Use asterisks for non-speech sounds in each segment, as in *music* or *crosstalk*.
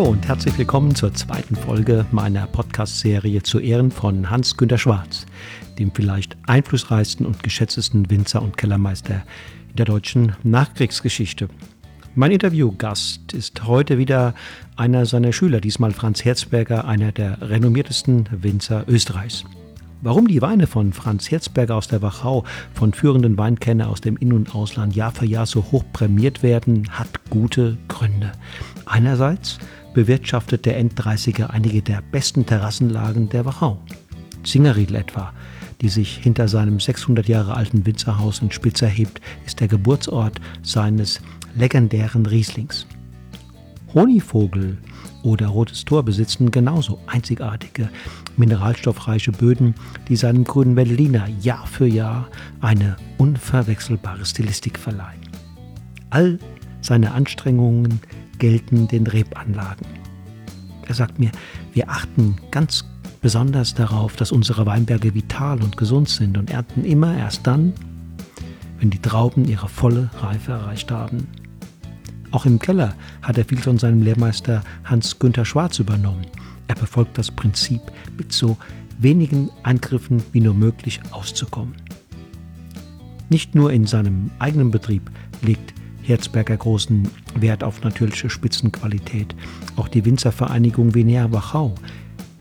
Hallo und herzlich willkommen zur zweiten Folge meiner Podcast-Serie zu Ehren von Hans-Günter Schwarz, dem vielleicht einflussreichsten und geschätztesten Winzer und Kellermeister in der deutschen Nachkriegsgeschichte. Mein Interviewgast ist heute wieder einer seiner Schüler, diesmal Franz Herzberger, einer der renommiertesten Winzer Österreichs. Warum die Weine von Franz Herzberger aus der Wachau von führenden Weinkennern aus dem In- und Ausland Jahr für Jahr so hoch prämiert werden, hat gute Gründe. Einerseits bewirtschaftet der End-30er einige der besten Terrassenlagen der Wachau. Zingerriedl etwa, die sich hinter seinem 600 Jahre alten Winzerhaus in Spitz erhebt, ist der Geburtsort seines legendären Rieslings. Honigvogel oder Rotes Tor besitzen genauso einzigartige, mineralstoffreiche Böden, die seinem grünen Veltliner Jahr für Jahr eine unverwechselbare Stilistik verleihen. All seine Anstrengungen gelten den Rebanlagen. Er sagt mir, wir achten ganz besonders darauf, dass unsere Weinberge vital und gesund sind und ernten immer erst dann, wenn die Trauben ihre volle Reife erreicht haben. Auch im Keller hat er viel von seinem Lehrmeister Hans-Günther Schwarz übernommen. Er befolgt das Prinzip, mit so wenigen Angriffen wie nur möglich auszukommen. Nicht nur in seinem eigenen Betrieb legt Herzberger großen Wert auf natürliche Spitzenqualität. Auch die Winzervereinigung Venea Wachau,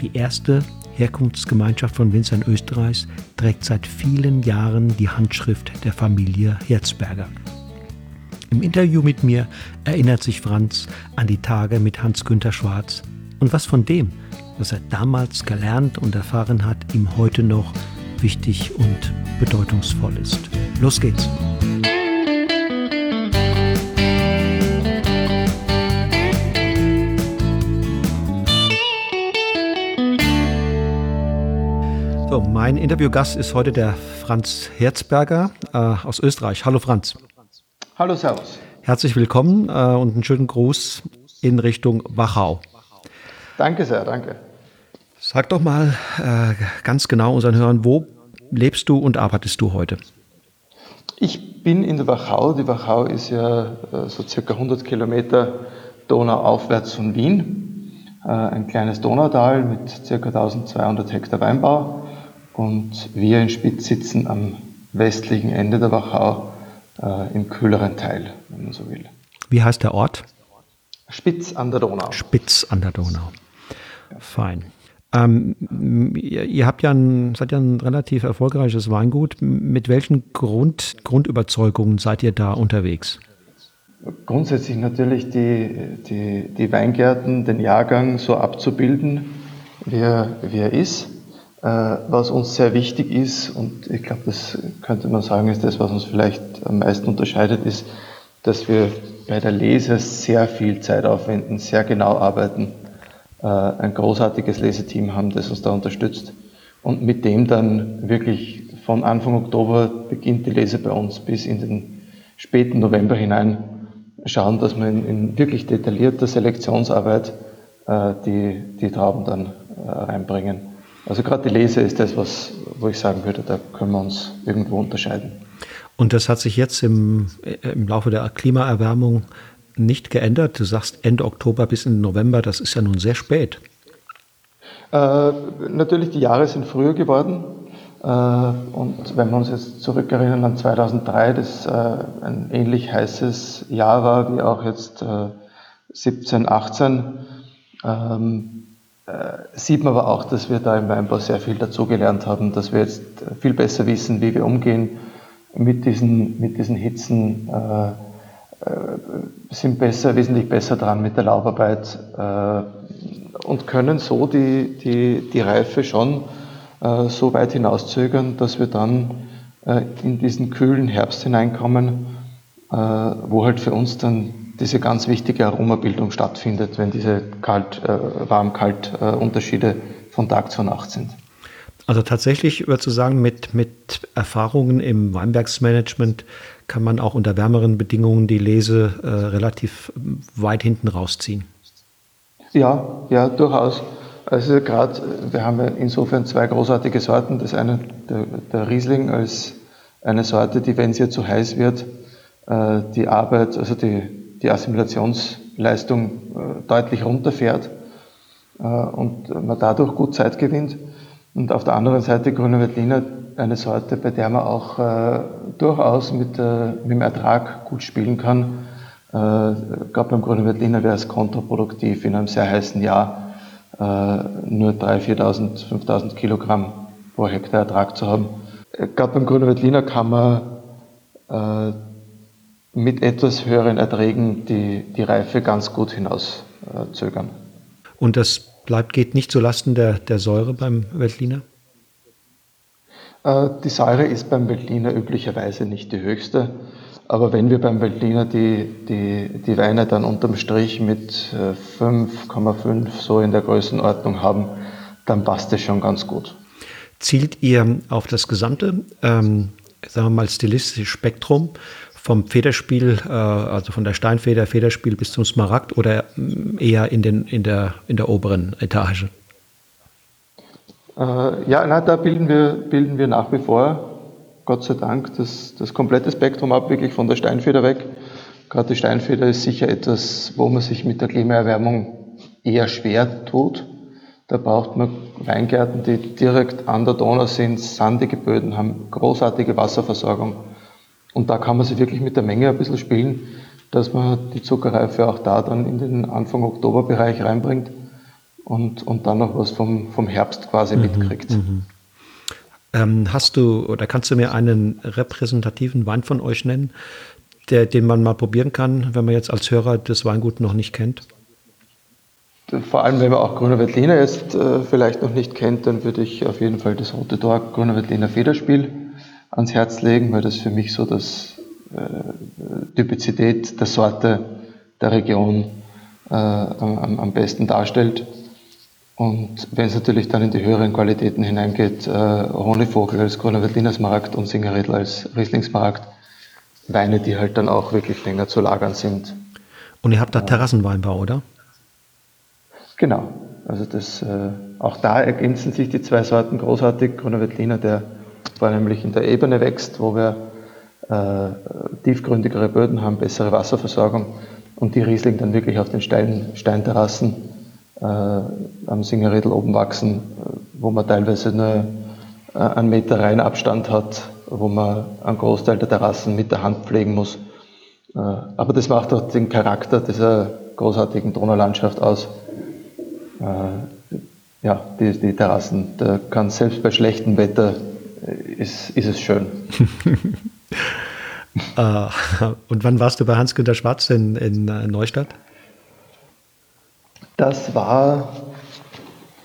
die erste Herkunftsgemeinschaft von Winzern Österreichs, trägt seit vielen Jahren die Handschrift der Familie Herzberger. Im Interview mit mir erinnert sich Franz an die Tage mit Hans-Günther Schwarz und was von dem, was er damals gelernt und erfahren hat, ihm heute noch wichtig und bedeutungsvoll ist. Los geht's! So, mein Interviewgast ist heute der Franz Herzberger äh, aus Österreich. Hallo Franz. Hallo, Servus. Herzlich willkommen äh, und einen schönen Gruß in Richtung Wachau. Danke sehr, danke. Sag doch mal äh, ganz genau unseren Hörern, wo lebst du und arbeitest du heute? Ich bin in der Wachau. Die Wachau ist ja äh, so circa 100 Kilometer donauaufwärts von Wien. Äh, ein kleines Donautal mit circa 1200 Hektar Weinbau. Und wir in Spitz sitzen am westlichen Ende der Wachau äh, im kühleren Teil, wenn man so will. Wie heißt der Ort? Spitz an der Donau. Spitz an der Donau. Fein. Ähm, ihr, ihr, habt ja ein, seid ja ein relativ erfolgreiches Weingut. Mit welchen Grund, Grundüberzeugungen seid ihr da unterwegs? Grundsätzlich natürlich die, die, die Weingärten, den Jahrgang so abzubilden, wie er, wie er ist. Äh, was uns sehr wichtig ist, und ich glaube, das könnte man sagen, ist das, was uns vielleicht am meisten unterscheidet, ist, dass wir bei der Lese sehr viel Zeit aufwenden, sehr genau arbeiten, äh, ein großartiges Leseteam haben, das uns da unterstützt. Und mit dem dann wirklich von Anfang Oktober beginnt die Lese bei uns bis in den späten November hinein schauen, dass wir in, wirklich detaillierter Selektionsarbeit äh, die, die Trauben dann reinbringen. Also gerade die Lese ist das, was, wo ich sagen würde, da können wir uns irgendwo unterscheiden. Und das hat sich jetzt im, im Laufe der Klimaerwärmung nicht geändert. Du sagst Ende Oktober bis Ende November, das ist ja nun sehr spät. Äh, natürlich, die Jahre sind früher geworden. Äh, und wenn wir uns jetzt zurückerinnern an 2003, das äh, ein ähnlich heißes Jahr war wie auch jetzt äh, 17, 18, ähm, äh, sieht man aber auch, dass wir da im Weinbau sehr viel dazugelernt haben, dass wir jetzt viel besser wissen, wie wir umgehen mit diesen, mit diesen Hitzen, äh, äh, sind besser, wesentlich besser dran mit der Laubarbeit äh, und können so die, die, die Reife schon äh, so weit hinauszögern, dass wir dann äh, in diesen kühlen Herbst hineinkommen, wo halt für uns dann diese ganz wichtige Aromabildung stattfindet, wenn diese kalt, äh, warm-kalt-Unterschiede äh, von Tag zu Nacht sind. Also tatsächlich, würdest du sagen, mit, mit Erfahrungen im Weinbergsmanagement kann man auch unter wärmeren Bedingungen die Lese äh, relativ weit hinten rausziehen. Ja, ja, durchaus. Also gerade, wir haben ja insofern zwei großartige Sorten. Das eine, der, der Riesling als eine Sorte, die, wenn sie zu heiß wird, äh, die Arbeit, also die, die Assimilationsprozesse Leistung äh, deutlich runterfährt äh, und man dadurch gut Zeit gewinnt. Und auf der anderen Seite Grüner Veltliner eine Sorte, bei der man auch äh, durchaus mit, äh, mit dem Ertrag gut spielen kann. Äh, gerade beim Grünen Veltliner wäre es kontraproduktiv, in einem sehr heißen Jahr äh, nur 3.000, 4.000, 5.000 Kilogramm pro Hektar Ertrag zu haben. Gerade beim Grünen Veltliner kann man mit etwas höheren Erträgen die, die Reife ganz gut hinauszögern. Und das bleibt, geht nicht zulasten der, der Säure beim Veltliner? Äh, die Säure ist beim Veltliner üblicherweise nicht die höchste. Aber wenn wir beim Veltliner die, die, die Weine dann unterm Strich mit 5,5 äh, so in der Größenordnung haben, dann passt es schon ganz gut. Zielt ihr auf das gesamte, ähm, sagen wir mal, stilistische Spektrum vom Federspiel, äh, also von der Steinfeder, Federspiel bis zum Smaragd oder mm, eher in, den, in, der, in der oberen Etage? Äh, ja, na, da bilden wir, bilden wir nach wie vor, Gott sei Dank, das, das komplette Spektrum ab, wirklich von der Steinfeder weg. Gerade die Steinfeder ist sicher etwas, wo man sich mit der Klimaerwärmung eher schwer tut. Da braucht man Weingärten, die direkt an der Donau sind, sandige Böden haben, großartige Wasserversorgung. Und da kann man sich wirklich mit der Menge ein bisschen spielen, dass man die Zuckerreife auch da dann in den Anfang Oktoberbereich reinbringt und, und dann noch was vom, vom Herbst quasi mhm, mitkriegt. Mhm. Ähm, hast du oder kannst du mir einen repräsentativen Wein von euch nennen, der, den man mal probieren kann, wenn man jetzt als Hörer das Weingut noch nicht kennt? Vor allem, wenn man auch Grüner Veltliner jetzt äh, vielleicht noch nicht kennt, dann würde ich auf jeden Fall das Rote Tor Grüner Veltliner Federspiel ans Herz legen, weil das für mich so das äh, Typizität der Sorte der Region äh, am, am, besten darstellt. Und wenn es natürlich dann in die höheren Qualitäten hineingeht, äh, Honigvogel als Grüner Veltliner Smaragd und Singeredl als Rieslingsmaragd, Weine, die halt dann auch wirklich länger zu lagern sind. Und ihr habt da Terrassenweinbau, oder? Genau. Also das, äh, auch da ergänzen sich die zwei Sorten großartig. Grüner Veltliner, der vornehmlich in der Ebene wächst, wo wir äh, tiefgründigere Böden haben, bessere Wasserversorgung und die Riesling dann wirklich auf den Stein, Steinterrassen äh, am Singeredl oben wachsen, wo man teilweise nur äh, einen Meter rein Abstand hat, wo man einen Großteil der Terrassen mit der Hand pflegen muss. Äh, aber das macht auch den Charakter dieser großartigen Donaulandschaft aus. Äh, ja, die, die Terrassen, da kann selbst bei schlechtem Wetter ist, ist es schön. uh, *laughs* und wann warst du bei Hans-Günter Schwarz in, in äh, Neustadt? Das war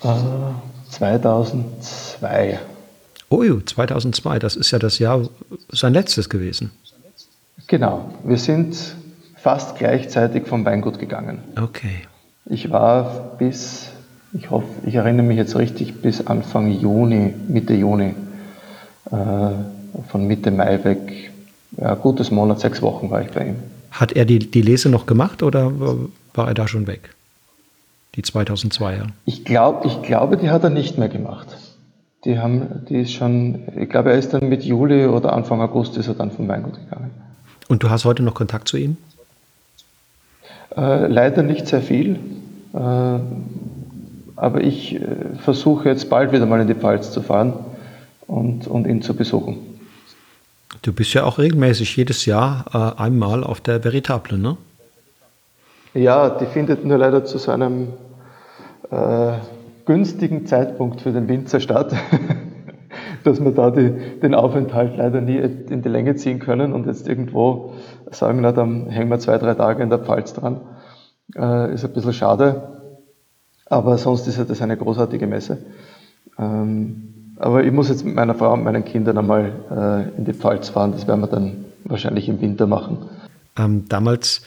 äh, 2002. Oh, 2002, das ist ja das Jahr sein letztes gewesen. Genau, wir sind fast gleichzeitig vom Weingut gegangen. Okay. Ich war bis, ich hoffe, ich erinnere mich jetzt richtig, bis Anfang Juni, Mitte Juni von Mitte Mai weg. Ja, gutes Monat, sechs Wochen war ich bei ihm. Hat er die, die Lese noch gemacht oder war er da schon weg? Die 2002er? Ich, glaub, ich glaube, die hat er nicht mehr gemacht. Die haben, die ist schon, ich glaube, er ist dann mit Juli oder Anfang August ist er dann vom Weingut gegangen. Und du hast heute noch Kontakt zu ihm? Äh, leider nicht sehr viel. Äh, aber ich äh, versuche jetzt bald wieder mal in die Pfalz zu fahren und, und ihn zu besuchen. Du bist ja auch regelmäßig jedes Jahr äh, einmal auf der Veritable, ne? Ja, die findet nur leider zu so einem äh, günstigen Zeitpunkt für den Winzer statt, *laughs* dass wir da die, den Aufenthalt leider nie in die Länge ziehen können und jetzt irgendwo sagen, na, dann hängen wir zwei, drei Tage in der Pfalz dran. Äh, ist ein bisschen schade, aber sonst ist ja das eine großartige Messe. Ähm, aber ich muss jetzt mit meiner Frau und meinen Kindern einmal äh, in die Pfalz fahren. Das werden wir dann wahrscheinlich im Winter machen. Ähm, damals,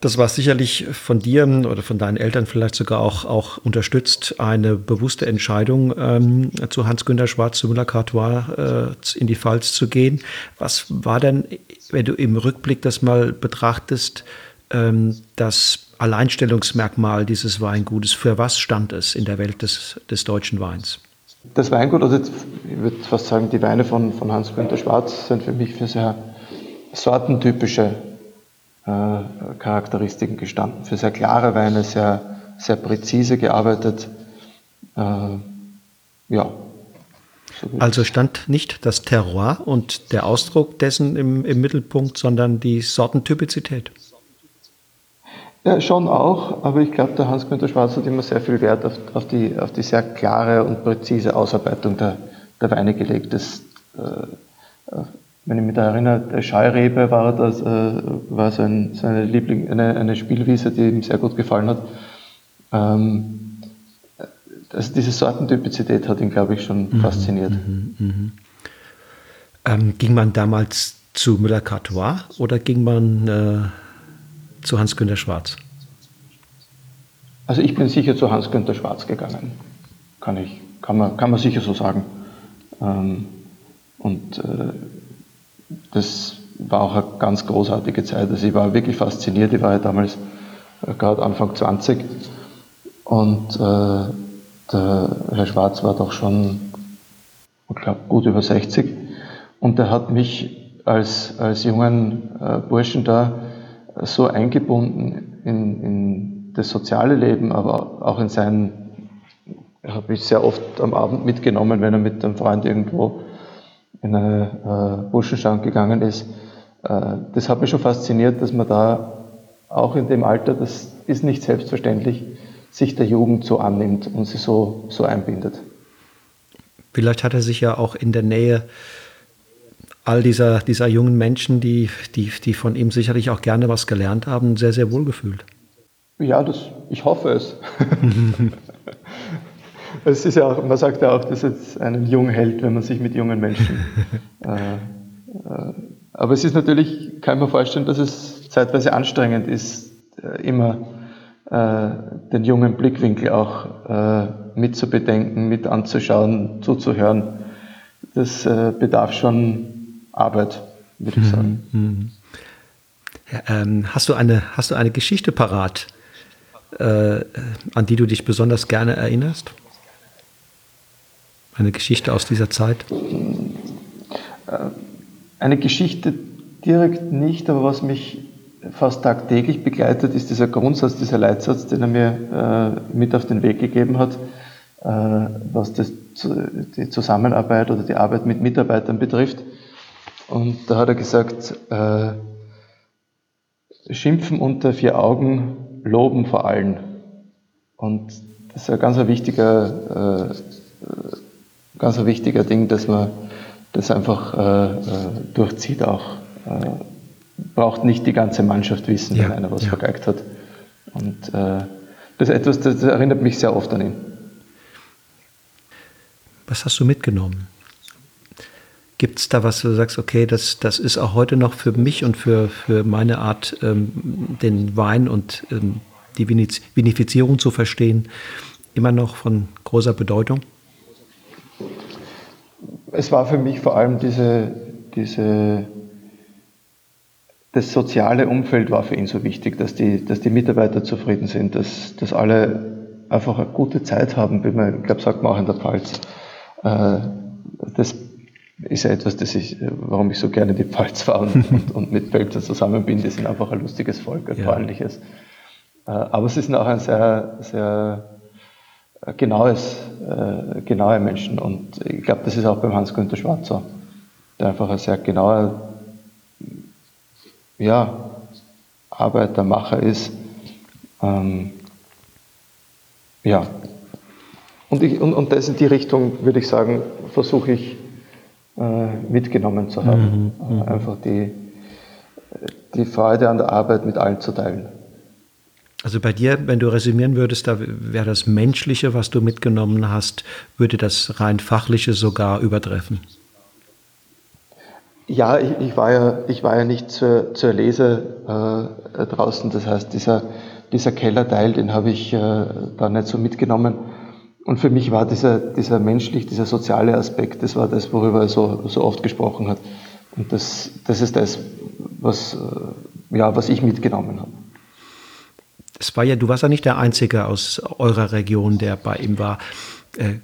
das war sicherlich von dir oder von deinen Eltern vielleicht sogar auch, auch unterstützt, eine bewusste Entscheidung, ähm, zu Hans-Günter Schwarz, zu Müller-Cartois äh, in die Pfalz zu gehen. Was war denn, wenn du im Rückblick das mal betrachtest, ähm, das Alleinstellungsmerkmal dieses Weingutes? Für was stand es in der Welt des, des deutschen Weins? Das Weingut, also ich würde fast sagen, die Weine von, von Hans-Günther Schwarz sind für mich für sehr sortentypische äh, Charakteristiken gestanden. Für sehr klare Weine, sehr, sehr präzise gearbeitet. Äh, ja. So also stand nicht das Terroir und der Ausdruck dessen im, im Mittelpunkt, sondern die Sortentypizität. Ja, schon auch, aber ich glaube, der Hans-Günther Schwarz hat immer sehr viel Wert auf, auf, die, auf die sehr klare und präzise Ausarbeitung der, der Weine gelegt. Das, äh, wenn ich mich da erinnere, der Scheurebe war, das, äh, war sein, seine Liebling, eine, eine Spielwiese, die ihm sehr gut gefallen hat. Ähm, also diese Sortentypizität hat ihn, glaube ich, schon mhm, fasziniert. Mhm, mhm. Ähm, ging man damals zu Müller-Cartois oder ging man äh, zu Hans-Günter Schwarz? Also ich bin sicher zu Hans-Günter Schwarz gegangen. Kann, ich, kann, man, kann man sicher so sagen. Ähm, und äh, das war auch eine ganz großartige Zeit. Also ich war wirklich fasziniert. Ich war ja damals äh, gerade Anfang 20 und äh, der Herr Schwarz war doch schon, ich glaube, gut über 60 und der hat mich als, als jungen Burschen da so eingebunden in, in das soziale Leben, aber auch in sein, er hat mich sehr oft am Abend mitgenommen, wenn er mit einem Freund irgendwo in eine äh, Burschenstand gegangen ist. Äh, das hat mich schon fasziniert, dass man da auch in dem Alter, das ist nicht selbstverständlich, sich der Jugend so annimmt und sie so, so einbindet. Vielleicht hat er sich ja auch in der Nähe all dieser, dieser jungen Menschen, die, die, die von ihm sicherlich auch gerne was gelernt haben, sehr, sehr wohl gefühlt. Ja, das, ich hoffe es. *laughs* es ist ja auch, man sagt ja auch, dass es einen Jung hält, wenn man sich mit jungen Menschen. *laughs* äh, äh, aber es ist natürlich, kann ich mir vorstellen, dass es zeitweise anstrengend ist, äh, immer äh, den jungen Blickwinkel auch äh, mitzubedenken, mit anzuschauen, zuzuhören. Das äh, bedarf schon Arbeit, würde ich sagen. Mhm. Ähm, hast, du eine, hast du eine Geschichte parat, äh, an die du dich besonders gerne erinnerst? Eine Geschichte aus dieser Zeit? Äh, eine Geschichte direkt nicht, aber was mich fast tagtäglich begleitet, ist dieser Grundsatz, dieser Leitsatz, den er mir äh, mit auf den Weg gegeben hat, äh, was das, die Zusammenarbeit oder die Arbeit mit Mitarbeitern betrifft. Und da hat er gesagt, äh, schimpfen unter vier Augen, loben vor allen. Und das ist ein ganz ein wichtiger, äh, ganz ein wichtiger Ding, dass man das einfach äh, äh durchzieht auch. Äh, braucht nicht die ganze Mannschaft wissen, ja, wenn einer was ja. vergeigt hat. Und äh, das ist etwas, das erinnert mich sehr oft an ihn. Was hast du mitgenommen? Gibt es da was, wo du sagst, okay, das, das ist auch heute noch für mich und für, für meine Art, ähm, den Wein und ähm, die Vinifizierung zu verstehen, immer noch von großer Bedeutung? Es war für mich vor allem diese, diese das soziale Umfeld war für ihn so wichtig, dass die, dass die Mitarbeiter zufrieden sind, dass, dass alle einfach eine gute Zeit haben, wie man, ich glaube, sagt man auch in der Pfalz. Äh, das ist ja etwas, das ich, warum ich so gerne die Pfalz fahre *laughs* und, und, mit Pfälzer zusammen bin. Die sind einfach ein lustiges Volk, ein ja. freundliches. Äh, aber sie sind auch ein sehr, sehr äh, genaues, äh, genaue Menschen. Und ich glaube, das ist auch beim Hans-Günther Schwarz so, der einfach ein sehr genauer ja, Arbeitermacher ist. Ähm, ja. Und, ich, und, und das in die Richtung, würde ich sagen, versuche ich äh, mitgenommen zu haben. Mhm, mhm, Einfach die, die Freude an der Arbeit mit allen zu teilen. Also bei dir, wenn du resümieren würdest, da wäre das Menschliche, was du mitgenommen hast, würde das rein Fachliche sogar übertreffen. Ja, ich, ich war ja, ich war ja nicht zur, zur Lese äh, draußen. Das heißt, dieser, dieser Kellerteil, den habe ich äh, da nicht so mitgenommen. Und für mich war dieser, dieser menschlich, dieser soziale Aspekt, das war das, worüber er so, so oft gesprochen hat. Und das, das ist das, was, äh, ja, was ich mitgenommen habe. Es war ja, du warst ja nicht der Einzige aus eurer Region, der bei ihm war. Äh,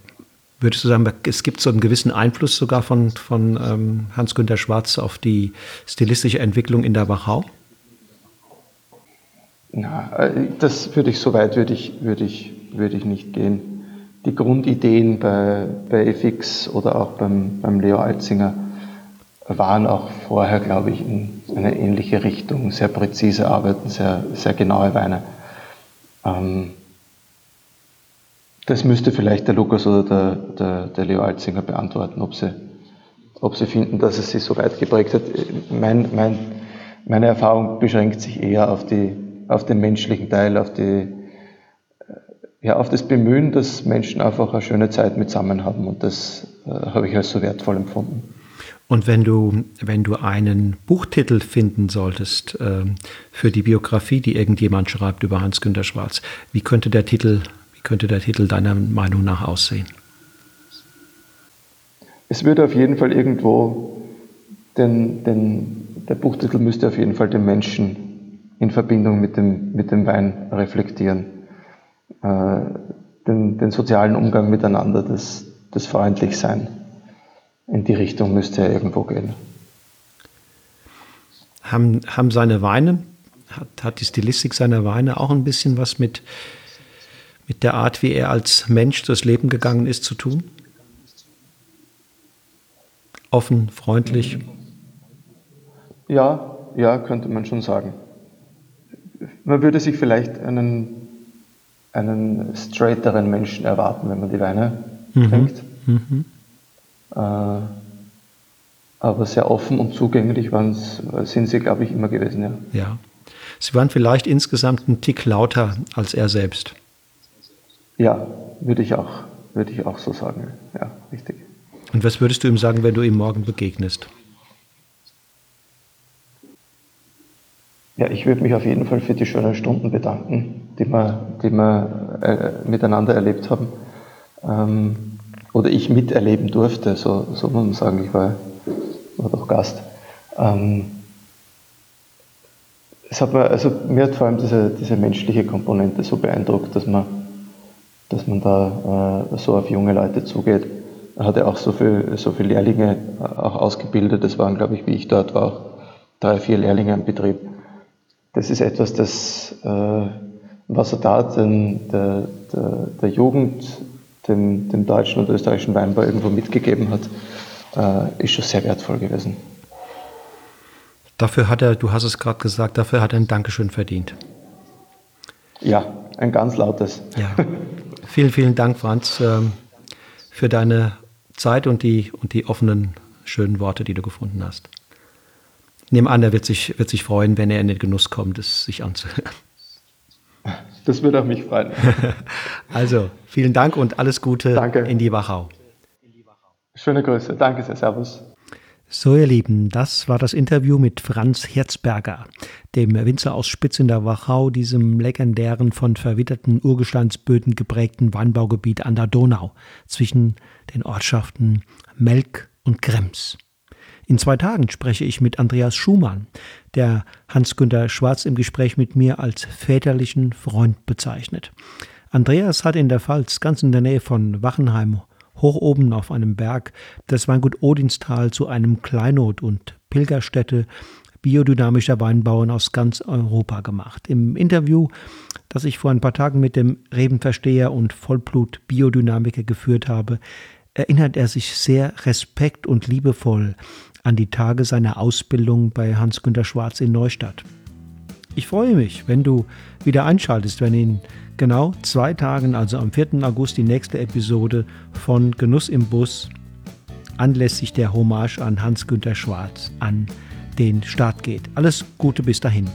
würdest du sagen, es gibt so einen gewissen Einfluss sogar von, von ähm, Hans-Günter Schwarz auf die stilistische Entwicklung in der Wachau? Na, äh, das würde ich so weit würde ich, würde ich, würde ich nicht gehen. Die Grundideen bei, bei FX oder auch beim, beim Leo Altzinger waren auch vorher, glaube ich, in eine ähnliche Richtung. Sehr präzise arbeiten, sehr, sehr genaue Weine. Ähm, das müsste vielleicht der Lukas oder der, der, der Leo Altzinger beantworten, ob sie, ob sie finden, dass es sie so weit geprägt hat. Mein, mein, meine Erfahrung beschränkt sich eher auf, die, auf den menschlichen Teil, auf, die, ja, auf das Bemühen, dass Menschen einfach eine schöne Zeit mit zusammen haben. Und das äh, habe ich als so wertvoll empfunden. Und wenn du, wenn du einen Buchtitel finden solltest äh, für die Biografie, die irgendjemand schreibt über Hans-Günter Schwarz, wie könnte der Titel, wie könnte der Titel deiner Meinung nach aussehen? Es würde auf jeden Fall irgendwo, den, den, der Buchtitel müsste auf jeden Fall den Menschen in Verbindung mit dem, mit dem Wein reflektieren. Äh, den, den sozialen Umgang miteinander, das, das Freundlichsein in die Richtung müsste er irgendwo gehen. Haben, haben seine Weine, hat, hat die Stilistik seiner Weine auch ein bisschen was mit, mit der Art, wie er als Mensch durchs Leben gegangen ist, zu tun? Offen, freundlich? Ja, ja, könnte man schon sagen. Man würde sich vielleicht einen, einen straighteren Menschen erwarten, wenn man die Weine mhm. trinkt. Mhm. Äh, aber sehr offen und zugänglich sind sie, glaube ich, immer gewesen. Ja. ja. Sie waren vielleicht insgesamt ein Tick lauter als er selbst. Ja, würde ich auch, würde ich auch so sagen. Ja, richtig. Und was würdest du ihm sagen, wenn du ihm morgen begegnest? Ja, ich würde mich auf jeden Fall für die schönen Stunden bedanken, die wir, die wir äh, miteinander erlebt haben. Ähm, oder ich miterleben durfte, so, so muss man sagen, ich war, war doch Gast. Ähm, es hat mir, also mir hat vor allem diese, diese menschliche Komponente so beeindruckt, dass man, dass man da äh, so auf junge Leute zugeht. Er hatte auch so viele so viel Lehrlinge auch ausgebildet. Das waren, glaube ich, wie ich dort war, auch drei, vier Lehrlinge im Betrieb. Das ist etwas, das, äh, was er da den, der, der, der Jugend dem, dem deutschen und österreichischen Weinbau irgendwo mitgegeben hat, äh, ist schon sehr wertvoll gewesen. Dafür hat er, du hast es gerade gesagt, dafür hat er ein Dankeschön verdient. Ja, ein ganz lautes. Ja. Vielen, vielen Dank, Franz, ähm, für deine Zeit und die, und die offenen, schönen Worte, die du gefunden hast. Nehme an, er wird sich, wird sich freuen, wenn er in den Genuss kommt, es sich anzuhören. Das würde auch mich freuen. *laughs* also, vielen Dank und alles Gute Danke. in die Wachau. Schöne Grüße. Danke sehr. Servus. So, ihr Lieben, das war das Interview mit Franz Herzberger, dem Winzer aus Spitz in der Wachau, diesem legendären, von verwitterten Urgesteinsböden geprägten Weinbaugebiet an der Donau zwischen den Ortschaften Melk und Krems. In zwei Tagen spreche ich mit Andreas Schumann, der Hans-Günter Schwarz im Gespräch mit mir als väterlichen Freund bezeichnet. Andreas hat in der Pfalz, ganz in der Nähe von Wachenheim, hoch oben auf einem Berg, das Weingut Odinstal zu einem Kleinod- und Pilgerstätte biodynamischer Weinbauern aus ganz Europa gemacht. Im Interview, das ich vor ein paar Tagen mit dem Rebenversteher und Vollblut-Biodynamiker geführt habe, erinnert er sich sehr respekt und liebevoll an die Tage seiner Ausbildung bei Hans-Günter Schwarz in Neustadt. Ich freue mich, wenn du wieder einschaltest, wenn in genau zwei Tagen, also am 4. August, die nächste Episode von Genuss im Bus anlässlich der Hommage an Hans-Günter Schwarz an den Start geht. Alles Gute bis dahin.